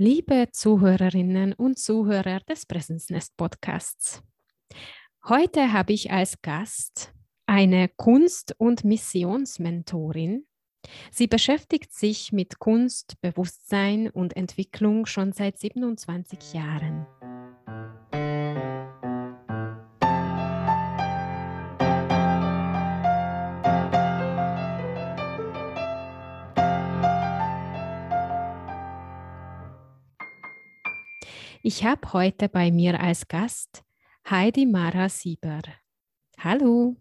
Liebe Zuhörerinnen und Zuhörer des Presence Nest Podcasts. Heute habe ich als Gast eine Kunst- und Missionsmentorin. Sie beschäftigt sich mit Kunst, Bewusstsein und Entwicklung schon seit 27 Jahren. Ich habe heute bei mir als Gast Heidi Mara Sieber. Hallo.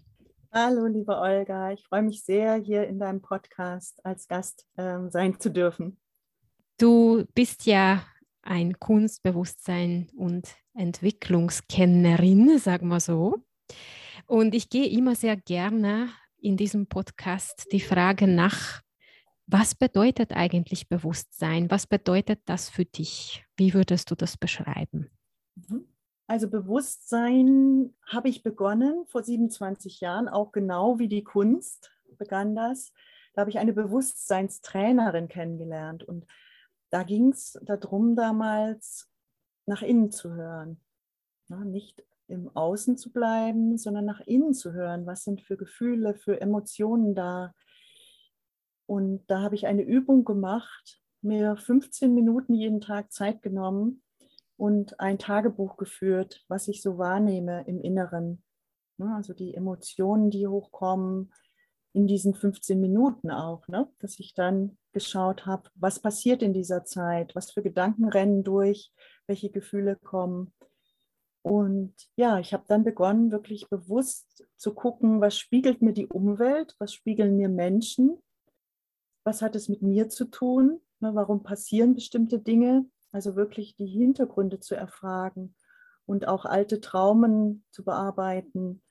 Hallo, liebe Olga. Ich freue mich sehr, hier in deinem Podcast als Gast ähm, sein zu dürfen. Du bist ja ein Kunstbewusstsein und Entwicklungskennerin, sagen wir so. Und ich gehe immer sehr gerne in diesem Podcast die Frage nach, was bedeutet eigentlich Bewusstsein? Was bedeutet das für dich? Wie würdest du das beschreiben? Mhm. Also Bewusstsein habe ich begonnen vor 27 Jahren, auch genau wie die Kunst begann das. Da habe ich eine Bewusstseinstrainerin kennengelernt und da ging es darum, damals nach innen zu hören. Nicht im Außen zu bleiben, sondern nach innen zu hören. Was sind für Gefühle, für Emotionen da? Und da habe ich eine Übung gemacht, mir 15 Minuten jeden Tag Zeit genommen und ein Tagebuch geführt, was ich so wahrnehme im Inneren. Ne, also die Emotionen, die hochkommen in diesen 15 Minuten auch, ne? dass ich dann geschaut habe, was passiert in dieser Zeit, was für Gedanken rennen durch, welche Gefühle kommen. Und ja, ich habe dann begonnen, wirklich bewusst zu gucken, was spiegelt mir die Umwelt, was spiegeln mir Menschen was hat es mit mir zu tun? Ne, warum passieren bestimmte Dinge? Also wirklich die Hintergründe zu erfragen und auch alte Traumen zu bearbeiten.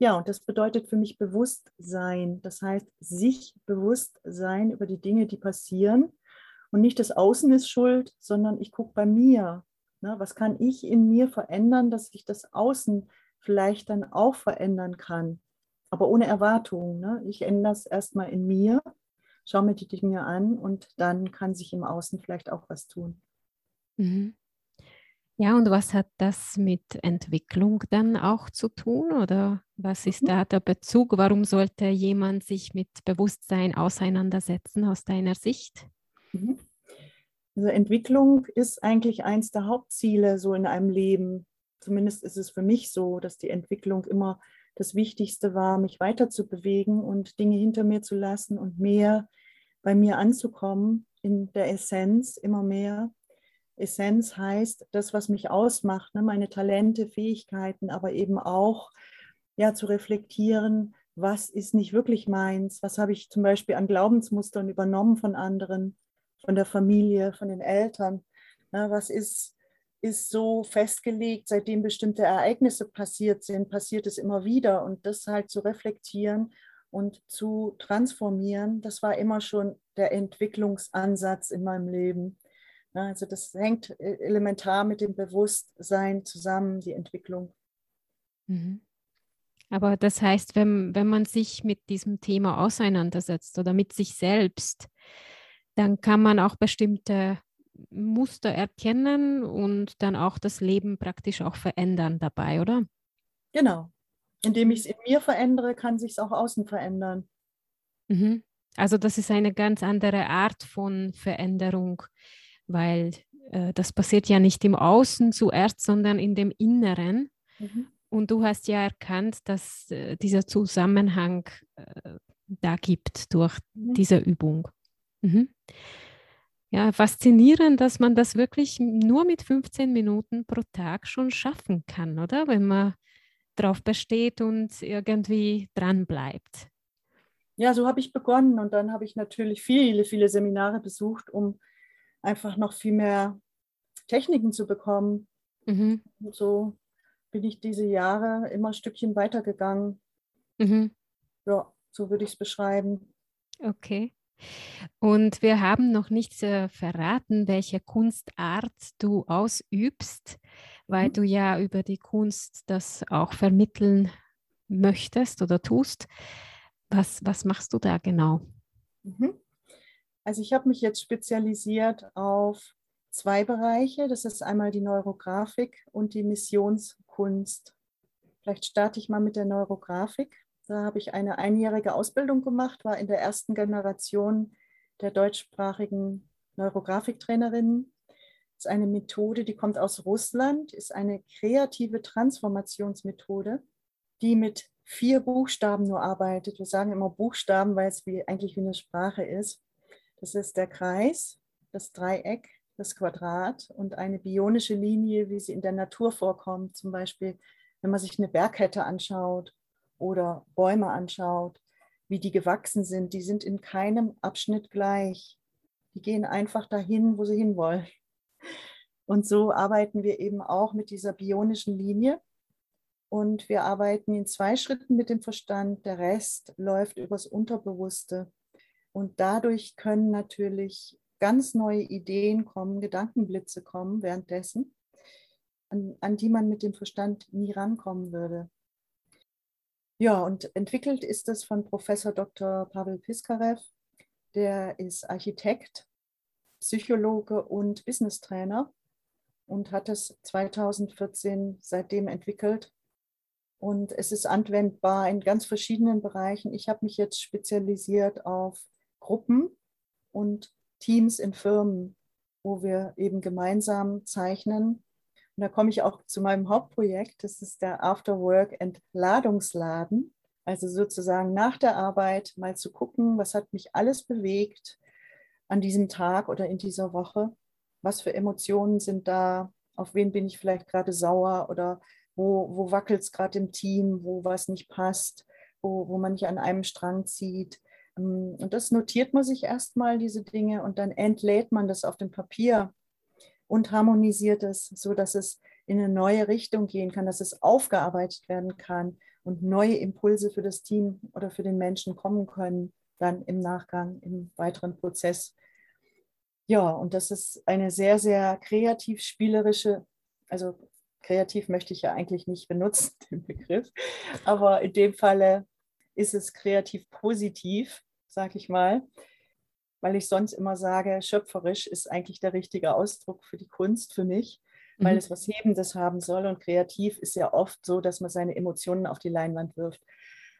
Ja, und das bedeutet für mich Bewusstsein. Das heißt, sich bewusst sein über die Dinge, die passieren. Und nicht das Außen ist schuld, sondern ich gucke bei mir. Ne, was kann ich in mir verändern, dass ich das Außen vielleicht dann auch verändern kann? Aber ohne Erwartung. Ne? Ich ändere es erstmal in mir schaue mir die Dinge an und dann kann sich im Außen vielleicht auch was tun. Mhm. Ja, und was hat das mit Entwicklung dann auch zu tun? Oder was ist mhm. da der Bezug? Warum sollte jemand sich mit Bewusstsein auseinandersetzen aus deiner Sicht? Mhm. Also Entwicklung ist eigentlich eins der Hauptziele so in einem Leben. Zumindest ist es für mich so, dass die Entwicklung immer das Wichtigste war, mich weiterzubewegen und Dinge hinter mir zu lassen und mehr bei mir anzukommen in der Essenz immer mehr. Essenz heißt das, was mich ausmacht, ne? meine Talente, Fähigkeiten, aber eben auch ja, zu reflektieren, was ist nicht wirklich meins, was habe ich zum Beispiel an Glaubensmustern übernommen von anderen, von der Familie, von den Eltern, ne? was ist ist so festgelegt, seitdem bestimmte Ereignisse passiert sind, passiert es immer wieder. Und das halt zu reflektieren und zu transformieren, das war immer schon der Entwicklungsansatz in meinem Leben. Also das hängt e-, elementar mit dem Bewusstsein zusammen, die Entwicklung. Mhm. Aber das heißt, wenn, wenn man sich mit diesem Thema auseinandersetzt oder mit sich selbst, dann kann man auch bestimmte Muster erkennen und dann auch das Leben praktisch auch verändern dabei, oder? Genau. Indem ich es in mir verändere, kann sich es auch außen verändern. Mhm. Also das ist eine ganz andere Art von Veränderung, weil äh, das passiert ja nicht im Außen zuerst, sondern in dem Inneren. Mhm. Und du hast ja erkannt, dass äh, dieser Zusammenhang äh, da gibt durch mhm. diese Übung. Mhm ja, faszinierend, dass man das wirklich nur mit 15 Minuten pro Tag schon schaffen kann, oder? Wenn man drauf besteht und irgendwie dran bleibt. Ja, so habe ich begonnen und dann habe ich natürlich viele, viele Seminare besucht, um einfach noch viel mehr Techniken zu bekommen. Mhm. Und so bin ich diese Jahre immer ein Stückchen weitergegangen. Mhm. Ja, so würde ich es beschreiben. Okay. Und wir haben noch nicht äh, verraten, welche Kunstart du ausübst, weil mhm. du ja über die Kunst das auch vermitteln möchtest oder tust. Was, was machst du da genau? Mhm. Also ich habe mich jetzt spezialisiert auf zwei Bereiche. Das ist einmal die Neurografik und die Missionskunst. Vielleicht starte ich mal mit der Neurografik. Da habe ich eine einjährige Ausbildung gemacht, war in der ersten Generation der deutschsprachigen Neurografiktrainerinnen. Das ist eine Methode, die kommt aus Russland, ist eine kreative Transformationsmethode, die mit vier Buchstaben nur arbeitet. Wir sagen immer Buchstaben, weil es wie, eigentlich wie eine Sprache ist. Das ist der Kreis, das Dreieck, das Quadrat und eine bionische Linie, wie sie in der Natur vorkommt. Zum Beispiel, wenn man sich eine Bergkette anschaut oder Bäume anschaut, wie die gewachsen sind. Die sind in keinem Abschnitt gleich. Die gehen einfach dahin, wo sie hinwollen. Und so arbeiten wir eben auch mit dieser bionischen Linie. Und wir arbeiten in zwei Schritten mit dem Verstand. Der Rest läuft übers Unterbewusste. Und dadurch können natürlich ganz neue Ideen kommen, Gedankenblitze kommen währenddessen, an, an die man mit dem Verstand nie rankommen würde. Ja, und entwickelt ist das von Professor Dr. Pavel Piskarev. Der ist Architekt, Psychologe und Business-Trainer und hat es 2014 seitdem entwickelt und es ist anwendbar in ganz verschiedenen Bereichen. Ich habe mich jetzt spezialisiert auf Gruppen und Teams in Firmen, wo wir eben gemeinsam zeichnen. Da komme ich auch zu meinem Hauptprojekt. Das ist der Afterwork Entladungsladen. Also sozusagen nach der Arbeit mal zu gucken, was hat mich alles bewegt an diesem Tag oder in dieser Woche. Was für Emotionen sind da? Auf wen bin ich vielleicht gerade sauer oder wo, wo wackelt es gerade im Team, wo was nicht passt, wo, wo man nicht an einem Strang zieht. Ähm, und das notiert man sich erstmal, diese Dinge, und dann entlädt man das auf dem Papier und harmonisiert es, sodass es in eine neue Richtung gehen kann, dass es aufgearbeitet werden kann und neue Impulse für das Team oder für den Menschen kommen können, dann im Nachgang, im weiteren Prozess. Ja, und das ist eine sehr, sehr kreativ spielerische, also kreativ möchte ich ja eigentlich nicht benutzen, den Begriff, aber in dem Falle ist es kreativ positiv, sage ich mal, weil ich sonst immer sage, schöpferisch ist eigentlich der richtige Ausdruck für die Kunst für mich, weil mhm. es was Hebendes haben soll und kreativ ist ja oft so, dass man seine Emotionen auf die Leinwand wirft.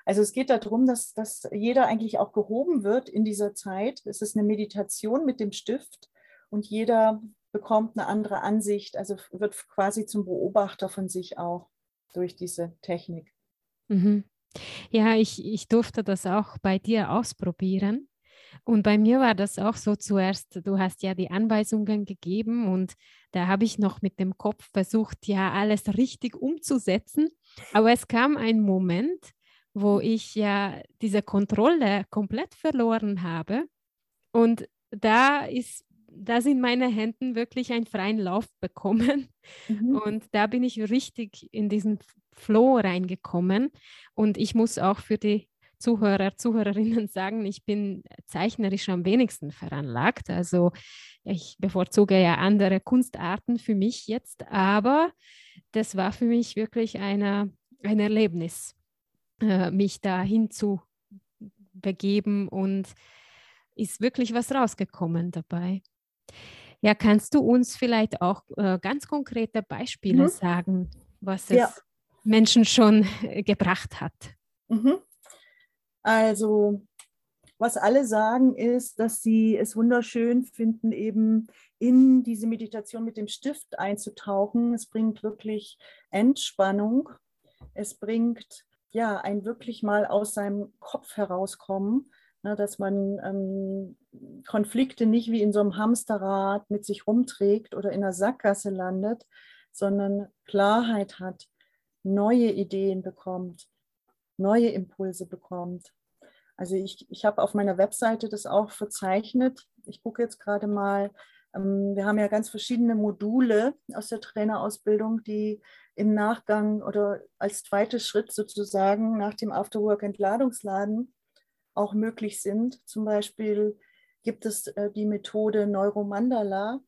Also es geht darum, dass, dass jeder eigentlich auch gehoben wird in dieser Zeit. Es ist eine Meditation mit dem Stift und jeder bekommt eine andere Ansicht, also wird quasi zum Beobachter von sich auch durch diese Technik. Mhm. Ja, ich, ich durfte das auch bei dir ausprobieren. Und bei mir war das auch so zuerst, du hast ja die Anweisungen gegeben und da habe ich noch mit dem Kopf versucht, ja, alles richtig umzusetzen. Aber es kam ein Moment, wo ich ja diese Kontrolle komplett verloren habe. Und da ist da sind meine Hände wirklich einen freien Lauf bekommen. Mhm. Und da bin ich richtig in diesen Flow reingekommen. Und ich muss auch für die Zuhörer, Zuhörerinnen sagen, ich bin zeichnerisch am wenigsten veranlagt. Also ich bevorzuge ja andere Kunstarten für mich jetzt, aber das war für mich wirklich eine, ein Erlebnis, äh, mich dahin zu begeben und ist wirklich was rausgekommen dabei. Ja, kannst du uns vielleicht auch äh, ganz konkrete Beispiele mhm. sagen, was es ja. Menschen schon äh, gebracht hat? Mhm. Also, was alle sagen, ist, dass sie es wunderschön finden, eben in diese Meditation mit dem Stift einzutauchen. Es bringt wirklich Entspannung. Es bringt ja ein wirklich mal aus seinem Kopf herauskommen Ne, dass man ähm, Konflikte nicht wie in so einem Hamsterrad mit sich rumträgt oder in einer Sackgasse landet, sondern Klarheit hat, neue Ideen bekommt, neue Impulse bekommt. Also ich, ich habe auf meiner Webseite das auch verzeichnet. Ich gucke jetzt gerade mal, ähm, wir haben ja ganz verschiedene Module aus der Trainerausbildung, die im Nachgang oder als zweiter Schritt sozusagen nach dem Afterwork-Entladungsladen auch möglich sind. Zum Beispiel gibt es äh, die Methode Neuromandala.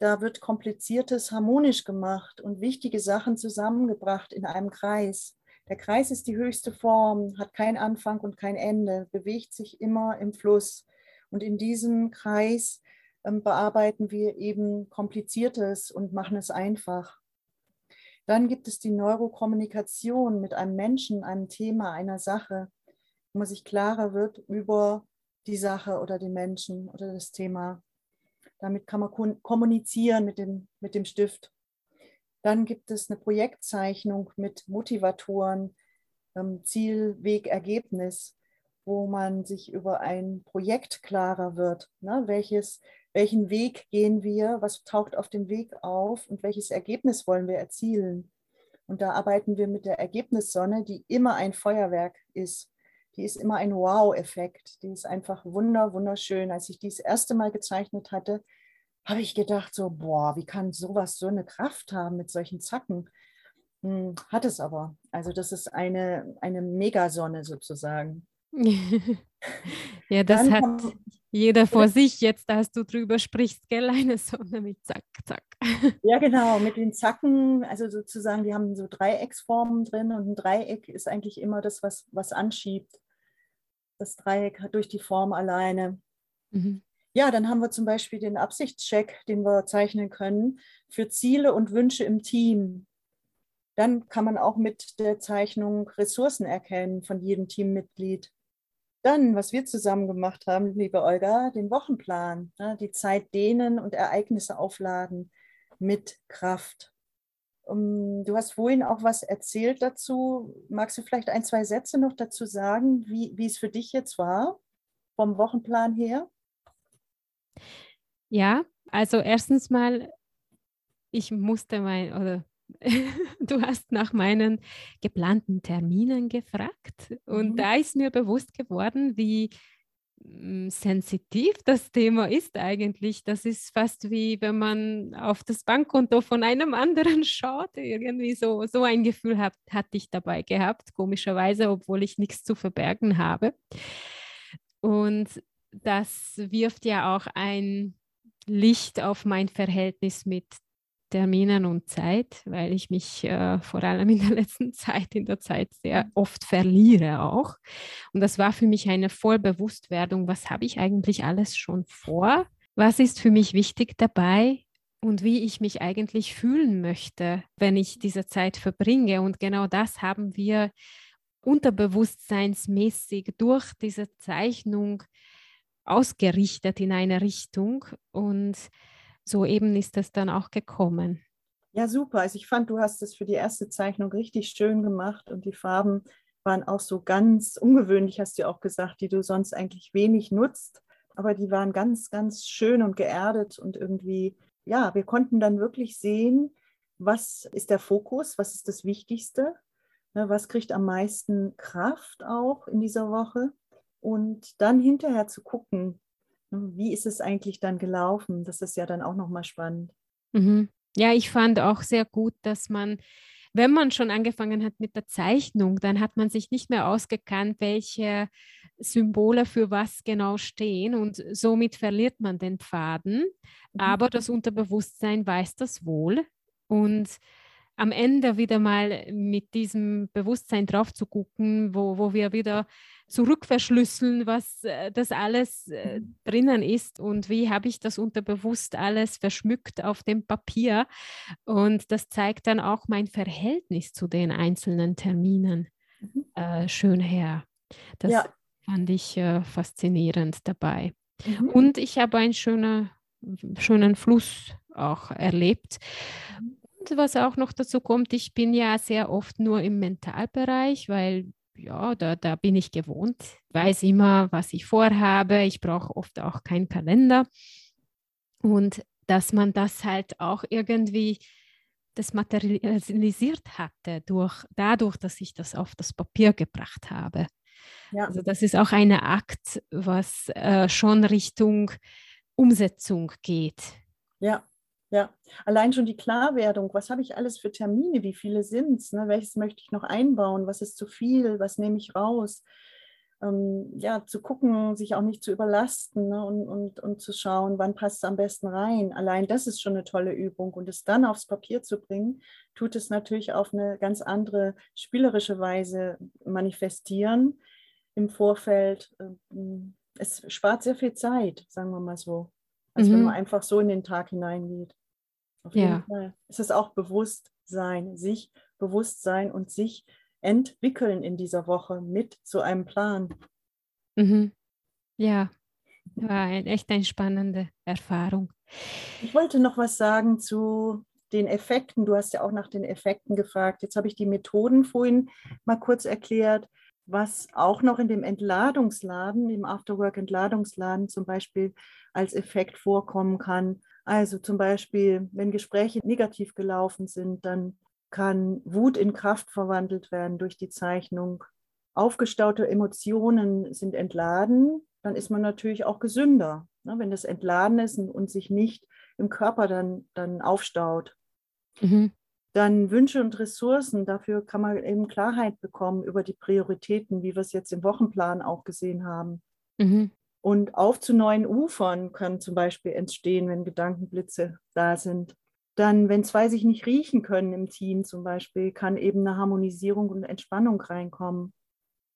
Da wird kompliziertes harmonisch gemacht und wichtige Sachen zusammengebracht in einem Kreis. Der Kreis ist die höchste Form, hat keinen Anfang und kein Ende, bewegt sich immer im Fluss. Und in diesem Kreis ähm, bearbeiten wir eben Kompliziertes und machen es einfach. Dann gibt es die Neurokommunikation mit einem Menschen, einem Thema, einer Sache, wo man sich klarer wird über die Sache oder den Menschen oder das Thema. Damit kann man kommunizieren mit dem, mit dem Stift. Dann gibt es eine Projektzeichnung mit Motivatoren, ähm, Ziel, Weg, Ergebnis, wo man sich über ein Projekt klarer wird. Ne? Welches, welchen Weg gehen wir, was taucht auf dem Weg auf und welches Ergebnis wollen wir erzielen? Und da arbeiten wir mit der Ergebnissonne, die immer ein Feuerwerk ist. Die ist immer ein Wow-Effekt. Die ist einfach wunder, wunderschön. Als ich die das erste Mal gezeichnet hatte, habe ich gedacht, so, boah, wie kann sowas so eine Kraft haben mit solchen Zacken? Hm, hat es aber. Also das ist eine, eine Megasonne sozusagen. ja, das Dann hat jeder vor sich jetzt, als du drüber sprichst, gell? Eine Sonne mit Zack, Zack. Ja, genau, mit den Zacken, also sozusagen, die haben so Dreiecksformen drin und ein Dreieck ist eigentlich immer das, was, was anschiebt. Das Dreieck hat durch die Form alleine. Mhm. Ja, dann haben wir zum Beispiel den Absichtscheck, den wir zeichnen können für Ziele und Wünsche im Team. Dann kann man auch mit der Zeichnung Ressourcen erkennen von jedem Teammitglied. Dann, was wir zusammen gemacht haben, liebe Olga, den Wochenplan, ne, die Zeit dehnen und Ereignisse aufladen mit Kraft. Du hast vorhin auch was erzählt dazu. Magst du vielleicht ein, zwei Sätze noch dazu sagen, wie, wie es für dich jetzt war, vom Wochenplan her? Ja, also erstens mal, ich musste mein, oder du hast nach meinen geplanten Terminen gefragt und mhm. da ist mir bewusst geworden, wie hm, sensitiv das Thema ist eigentlich. Das ist fast wie wenn man auf das Bankkonto von einem anderen schaut. Irgendwie so, so ein Gefühl hat, hatte ich dabei gehabt, komischerweise, obwohl ich nichts zu verbergen habe. Und das wirft ja auch ein Licht auf mein Verhältnis mit Terminen und Zeit, weil ich mich äh, vor allem in der letzten Zeit, in der Zeit sehr oft verliere auch. Und das war für mich eine Vollbewusstwerdung, was habe ich eigentlich alles schon vor? Was ist für mich wichtig dabei? Und wie ich mich eigentlich fühlen möchte, wenn ich diese Zeit verbringe. Und genau das haben wir unterbewusstseinsmäßig durch diese Zeichnung ausgerichtet in eine Richtung. Und so eben ist es dann auch gekommen. Ja, super. Also ich fand, du hast es für die erste Zeichnung richtig schön gemacht und die Farben waren auch so ganz ungewöhnlich, hast du auch gesagt, die du sonst eigentlich wenig nutzt. Aber die waren ganz, ganz schön und geerdet und irgendwie, ja, wir konnten dann wirklich sehen, was ist der Fokus, was ist das Wichtigste, ne, was kriegt am meisten Kraft auch in dieser Woche. Und dann hinterher zu gucken, wie ist es eigentlich dann gelaufen? Das ist ja dann auch nochmal spannend. Mhm. Ja, ich fand auch sehr gut, dass man, wenn man schon angefangen hat mit der Zeichnung, dann hat man sich nicht mehr ausgekannt, welche Symbole für was genau stehen und somit verliert man den Faden. Mhm. Aber das Unterbewusstsein weiß das wohl und am Ende wieder mal mit diesem Bewusstsein drauf zu gucken, wo, wo wir wieder zurückverschlüsseln, was äh, das alles äh, drinnen ist und wie habe ich das unterbewusst alles verschmückt auf dem Papier. Und das zeigt dann auch mein Verhältnis zu den einzelnen Terminen mhm. äh, schön her. Das ja. fand ich äh, faszinierend dabei. Mhm. Und ich habe einen schönen, schönen Fluss auch erlebt. Mhm. Und was auch noch dazu kommt, ich bin ja sehr oft nur im Mentalbereich, weil ja, da, da bin ich gewohnt, weiß immer, was ich vorhabe. Ich brauche oft auch keinen Kalender. Und dass man das halt auch irgendwie das materialisiert hatte, durch, dadurch, dass ich das auf das Papier gebracht habe. Ja. Also das ist auch ein Akt, was äh, schon Richtung Umsetzung geht. Ja, ja, allein schon die Klarwerdung, was habe ich alles für Termine, wie viele sind es, ne? welches möchte ich noch einbauen, was ist zu viel, was nehme ich raus. Ähm, ja, zu gucken, sich auch nicht zu überlasten ne? und, und, und zu schauen, wann passt es am besten rein. Allein das ist schon eine tolle Übung und es dann aufs Papier zu bringen, tut es natürlich auf eine ganz andere spielerische Weise manifestieren im Vorfeld. Ähm, es spart sehr viel Zeit, sagen wir mal so. Als mhm. wenn man einfach so in den Tag hineingeht. Auf jeden ja. Fall. Es ist auch Bewusstsein, sich Bewusstsein und sich entwickeln in dieser Woche mit so einem Plan. Mhm. Ja, war ein, echt eine spannende Erfahrung. Ich wollte noch was sagen zu den Effekten. Du hast ja auch nach den Effekten gefragt. Jetzt habe ich die Methoden vorhin mal kurz erklärt. Was auch noch in dem Entladungsladen, im Afterwork-Entladungsladen zum Beispiel als Effekt vorkommen kann. Also zum Beispiel, wenn Gespräche negativ gelaufen sind, dann kann Wut in Kraft verwandelt werden durch die Zeichnung. Aufgestaute Emotionen sind entladen, dann ist man natürlich auch gesünder, ne, wenn das entladen ist und, sich nicht im Körper dann, dann aufstaut. Mhm. Dann Wünsche und Ressourcen, dafür kann man eben Klarheit bekommen über die Prioritäten, wie wir es jetzt im Wochenplan auch gesehen haben. Mhm. Und auf zu neuen Ufern können zum Beispiel entstehen, wenn Gedankenblitze da sind. Dann, wenn zwei sich nicht riechen können im Team zum Beispiel, kann eben eine Harmonisierung und Entspannung reinkommen.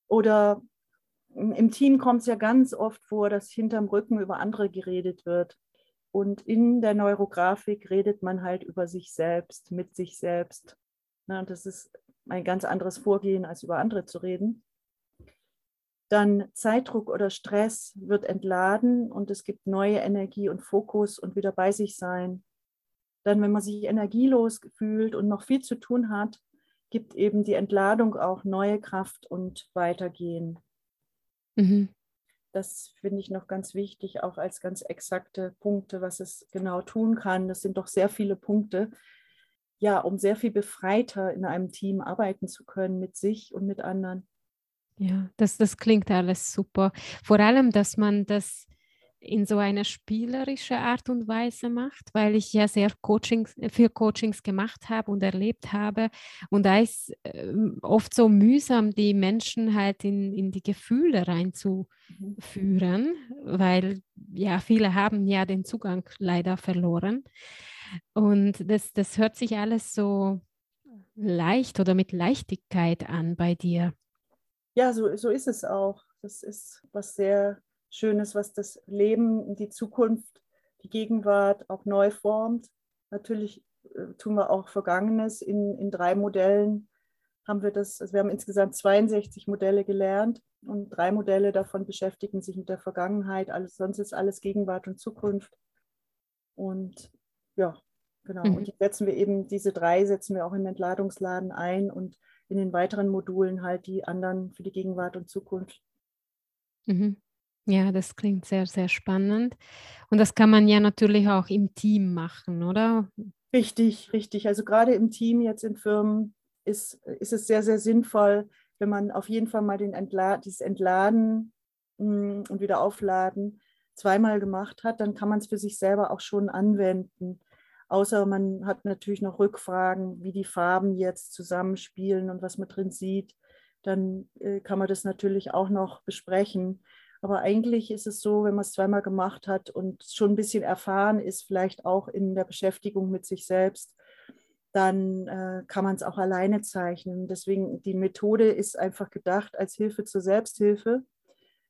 Oder im Team kommt es ja ganz oft vor, dass hinterm Rücken über andere geredet wird. Und in der Neurografik redet man halt über sich selbst, mit sich selbst. Na, das ist ein ganz anderes Vorgehen, als über andere zu reden. Dann Zeitdruck oder Stress wird entladen und es gibt neue Energie und Fokus und wieder bei sich sein. Dann, wenn man sich energielos fühlt und noch viel zu tun hat, gibt eben die Entladung auch neue Kraft und Weitergehen. Mhm. Das finde ich noch ganz wichtig, auch als ganz exakte Punkte, was es genau tun kann. Das sind doch sehr viele Punkte, ja, um sehr viel befreiter in einem Team arbeiten zu können mit sich und mit anderen. Ja, das, das klingt alles super. Vor allem, dass man das in so einer spielerischen Art und Weise macht, weil ich ja sehr Coachings, für Coachings gemacht habe und erlebt habe. Und da ist äh, oft so mühsam, die Menschen halt in, in die Gefühle reinzuführen, weil ja, viele haben ja den Zugang leider verloren. Und das, das hört sich alles so leicht oder mit Leichtigkeit an bei dir. Ja, so, so ist es auch. Das ist was sehr Schönes, was das Leben, die Zukunft, die Gegenwart auch neu formt. Natürlich äh, tun wir auch Vergangenes in, in drei Modellen. Haben wir das, also wir haben insgesamt 62 Modelle gelernt und drei Modelle davon beschäftigen sich mit der Vergangenheit. Alles, sonst ist alles Gegenwart und Zukunft. Und ja, genau. Mhm. Und die setzen wir eben, diese drei setzen wir auch im Entladungsladen ein und in den weiteren Modulen halt die anderen für die Gegenwart und Zukunft. Mhm. Ja, das klingt sehr, sehr spannend. Und das kann man ja natürlich auch im Team machen, oder? Richtig, richtig. Also gerade im Team jetzt in Firmen ist, ist es sehr, sehr sinnvoll, wenn man auf jeden Fall mal den Entla dieses Entladen hm, und wieder Aufladen zweimal gemacht hat, dann kann man es für sich selber auch schon anwenden. Außer man hat natürlich noch Rückfragen, wie die Farben jetzt zusammenspielen und was man drin sieht. Dann äh, kann man das natürlich auch noch besprechen. Aber eigentlich ist es so, wenn man es zweimal gemacht hat und schon ein bisschen erfahren ist, vielleicht auch in der Beschäftigung mit sich selbst, dann äh, kann man es auch alleine zeichnen. Deswegen die Methode ist einfach gedacht als Hilfe zur Selbsthilfe,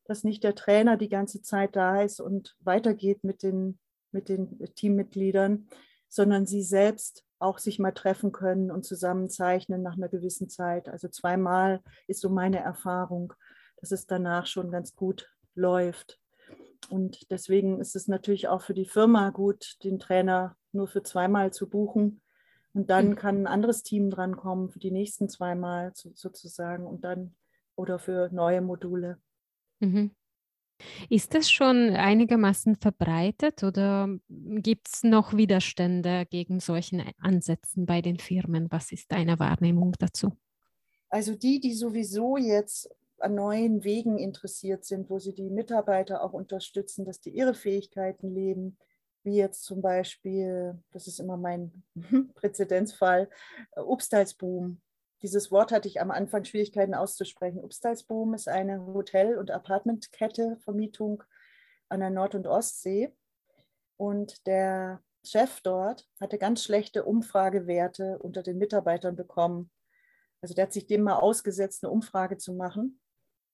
dass nicht der Trainer die ganze Zeit da ist und weitergeht mit den, mit den Teammitgliedern, sondern sie selbst auch sich mal treffen können und zusammen zeichnen nach einer gewissen Zeit. Also zweimal ist so meine Erfahrung, dass es danach schon ganz gut läuft. Und deswegen ist es natürlich auch für die Firma gut, den Trainer nur für zweimal zu buchen. Und dann mhm. kann ein anderes Team drankommen für die nächsten zweimal sozusagen und dann oder für neue Module. Mhm. Ist das schon einigermaßen verbreitet oder gibt es noch Widerstände gegen solchen Ansätzen bei den Firmen? Was ist deine Wahrnehmung dazu? Also die, die sowieso jetzt an neuen Wegen interessiert sind, wo sie die Mitarbeiter auch unterstützen, dass die ihre Fähigkeiten leben, wie jetzt zum Beispiel, das ist immer mein Präzedenzfall, Upstalsboom. Dieses Wort hatte ich am Anfang Schwierigkeiten auszusprechen. Upstalsboom ist eine Hotel- und Apartmentkette, Vermietung an der Nord- und Ostsee. Und der Chef dort hatte ganz schlechte Umfragewerte unter den Mitarbeitern bekommen. Also der hat sich dem mal ausgesetzt, eine Umfrage zu machen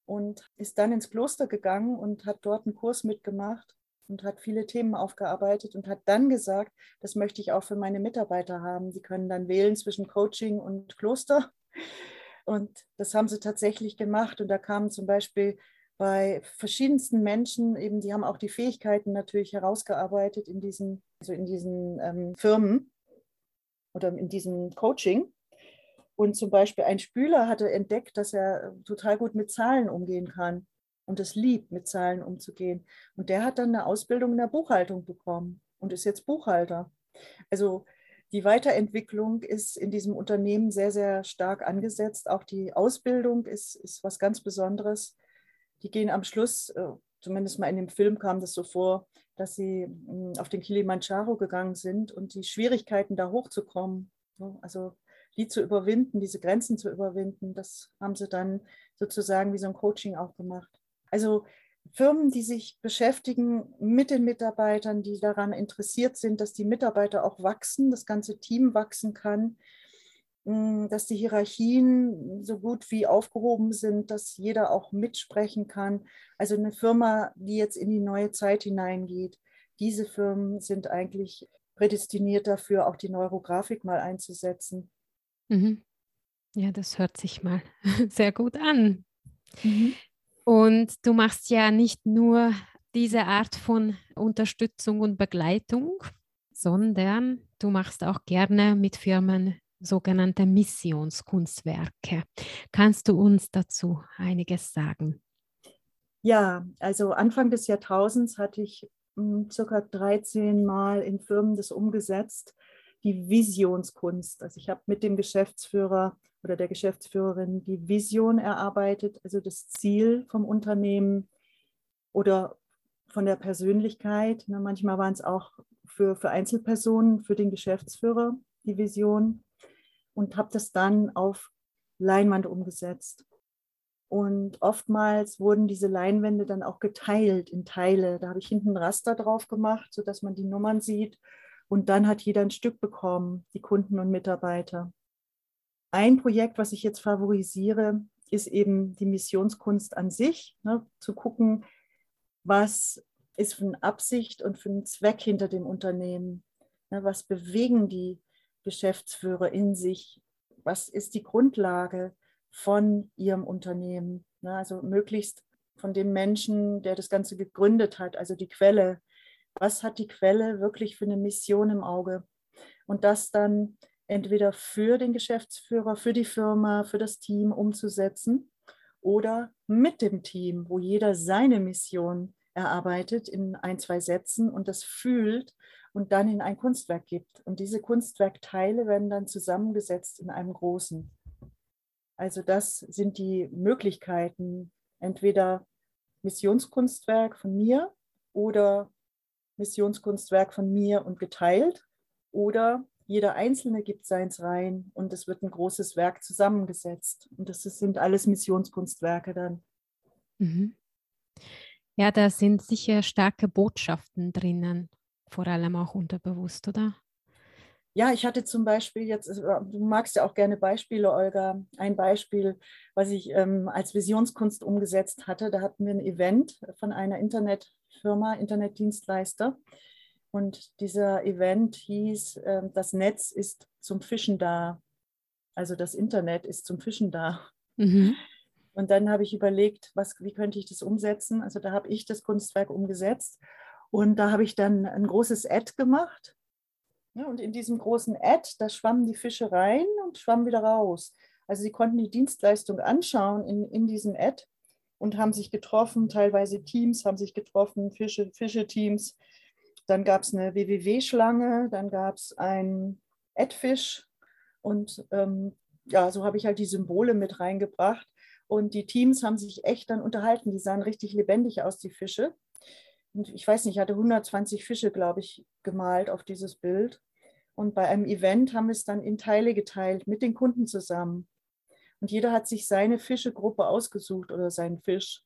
und ist dann ins Kloster gegangen und hat dort einen Kurs mitgemacht und hat viele Themen aufgearbeitet und hat dann gesagt, das möchte ich auch für meine Mitarbeiter haben. Die können dann wählen zwischen Coaching und Kloster. Und das haben sie tatsächlich gemacht. Und da kamen zum Beispiel bei verschiedensten Menschen, eben, die haben auch die Fähigkeiten natürlich herausgearbeitet in diesen, also in diesen ähm, Firmen oder in diesem Coaching. Und zum Beispiel ein Spüler hatte entdeckt, dass er total gut mit Zahlen umgehen kann und es liebt, mit Zahlen umzugehen. Und der hat dann eine Ausbildung in der Buchhaltung bekommen und ist jetzt Buchhalter. Also die Weiterentwicklung ist in diesem Unternehmen sehr, sehr stark angesetzt. Auch die Ausbildung ist, ist was ganz Besonderes. Die gehen am Schluss, äh, zumindest mal in dem Film kam das so vor, dass sie hm, auf den Kilimanjaro gegangen sind und die Schwierigkeiten, da hochzukommen, also die zu überwinden, diese Grenzen zu überwinden, das haben sie dann sozusagen wie so ein Coaching auch gemacht. Also Firmen, die sich beschäftigen mit den Mitarbeitern, die daran interessiert sind, dass die Mitarbeiter auch wachsen, das ganze Team wachsen kann, mm, dass die Hierarchien so gut wie aufgehoben sind, dass jeder auch mitsprechen kann. Also eine Firma, die jetzt in die neue Zeit hineingeht, diese Firmen sind eigentlich prädestiniert dafür, auch die Neurografik mal einzusetzen. Mhm. Ja, das hört sich mal sehr gut an. Mhm. Und du machst ja nicht nur diese Art von Unterstützung und Begleitung, sondern du machst auch gerne mit Firmen sogenannte Missionskunstwerke. Kannst du uns dazu einiges sagen? Ja, also Anfang des Jahrtausends hatte ich hm, circa 13 Mal in Firmen das umgesetzt, die Visionskunst. Also ich habe mit dem Geschäftsführer oder der Geschäftsführerin die Vision erarbeitet, also das Ziel vom Unternehmen oder von der Persönlichkeit. manchmal waren es auch für, für Einzelpersonen, für den Geschäftsführer die Vision und habe das dann auf Leinwand umgesetzt. Und oftmals wurden diese Leinwände dann auch geteilt in Teile. Da habe ich hinten ein Raster drauf gemacht, sodass man die Nummern sieht. Und dann hat jeder ein Stück bekommen, die Kunden und Mitarbeiter. Ein Projekt, was ich jetzt favorisiere, ist eben die Missionskunst an sich, ne, zu gucken, was ist für eine Absicht und für einen Zweck hinter dem Unternehmen. Ne, was bewegen die Geschäftsführer in sich? Was ist die Grundlage von ihrem Unternehmen? Ne, also möglichst von dem Menschen, der das Ganze gegründet hat, also die Quelle. Was hat die Quelle wirklich für eine Mission im Auge? Und das dann entweder für den Geschäftsführer, für die Firma, für das Team umzusetzen oder mit dem Team, wo jeder seine Mission erarbeitet in ein, zwei Sätzen und das fühlt und dann in ein Kunstwerk gibt. Und diese Kunstwerkteile werden dann zusammengesetzt in einem großen. Also das sind die Möglichkeiten, entweder Missionskunstwerk von mir oder Missionskunstwerk von mir und geteilt oder jeder Einzelne gibt seins rein und es wird ein großes Werk zusammengesetzt. Und das sind alles Missionskunstwerke dann. Mhm. Ja, da sind sicher starke Botschaften drinnen, vor allem auch unterbewusst, oder? Ja, ich hatte zum Beispiel jetzt, äh, du magst ja auch gerne Beispiele, Olga. Ein Beispiel, was ich ähm, als Visionskunst umgesetzt hatte, da hatten wir ein Event von einer Internetfirma, Internetdienstleister. Und dieser Event hieß, ähm, das Netz ist zum Fischen da. Also das Internet ist zum Fischen da. Mhm. Und dann habe ich überlegt, was, wie könnte ich das umsetzen? Also da habe ich das Kunstwerk umgesetzt und da habe ich dann ein großes Ad gemacht. Ja, und in diesem großen Ad, da schwammen die Fische rein und schwammen wieder raus. Also sie konnten die Dienstleistung anschauen in, in diesem Ad und haben sich getroffen, teilweise Teams haben sich getroffen, Fische, Fische-Teams dann gab es eine WWW-Schlange, dann gab es ein Edfisch und ähm, ja, so habe ich halt die Symbole mit reingebracht. Und die Teams haben sich echt dann unterhalten. Die sahen richtig lebendig aus, die Fische. Ich weiß nicht, ich hatte 120 Fische, glaube ich, gemalt auf dieses Bild. Und bei einem Event haben wir es dann in Teile geteilt mit den Kunden zusammen. Und jeder hat sich seine Fischegruppe ausgesucht oder seinen Fisch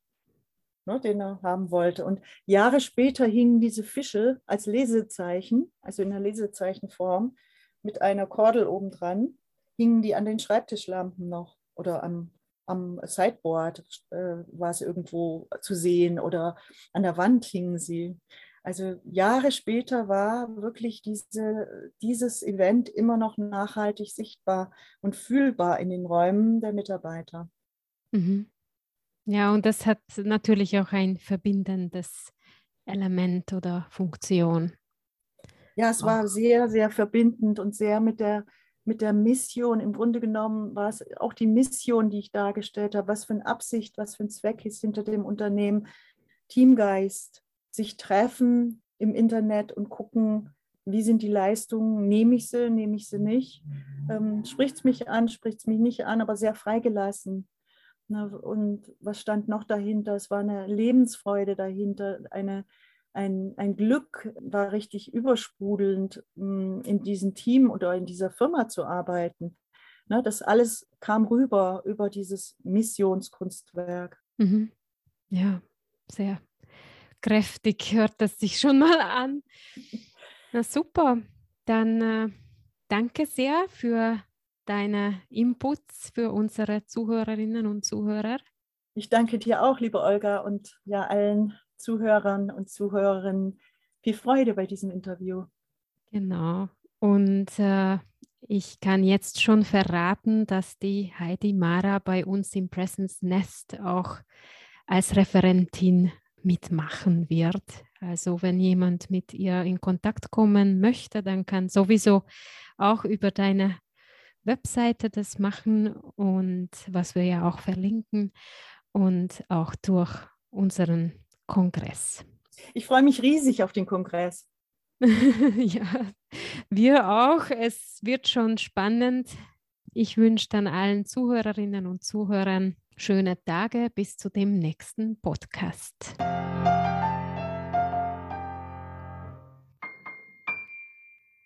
ne, den er haben wollte. Und Jahre später hingen diese Fische als Lesezeichen, also in der Lesezeichenform, mit einer Kordel obendran, hingen die an den Schreibtischlampen noch oder am, am Sideboard äh, war es irgendwo zu sehen oder an der Wand hingen sie. Also Jahre später war wirklich diese, dieses Event immer noch nachhaltig sichtbar und fühlbar in den Räumen der Mitarbeiter. Mhm. Ja, und das hat natürlich auch ein verbindendes Element oder Funktion. Ja, es war sehr, sehr verbindend und sehr mit der, mit der Mission. Im Grunde genommen war es auch die Mission, die ich dargestellt habe. Was für eine Absicht, was für ein Zweck ist hinter dem Unternehmen. Teamgeist, sich treffen im Internet und gucken, wie sind die Leistungen, nehme ich sie, nehme ich sie nicht. Ähm, spricht es mich an, spricht es mich nicht an, aber sehr freigelassen. Und was stand noch dahinter? Es war eine Lebensfreude dahinter, eine, ein, ein Glück war richtig übersprudelnd, hm, in diesem Team oder in dieser Firma zu arbeiten. Das alles kam rüber über dieses Missionskunstwerk. Mhm. Ja, sehr kräftig hört das sich schon mal an. Na super, dann äh, danke sehr für deine Inputs für unsere Zuhörerinnen und Zuhörer. Ich danke dir auch, liebe Olga, und ja allen Zuhörern und Zuhörerinnen viel Freude bei diesem Interview. Genau. Und äh, ich kann jetzt schon verraten, dass die Heidi Mara bei uns im Presence Nest auch als Referentin mitmachen wird. Also wenn jemand mit ihr in Kontakt kommen möchte, dann kann sowieso auch über deine Webseite das machen und was wir ja auch verlinken und auch durch unseren Kongress. Ich freue mich riesig auf den Kongress. ja, wir auch. Es wird schon spannend. Ich wünsche dann allen Zuhörerinnen und Zuhörern schöne Tage bis zu dem nächsten Podcast.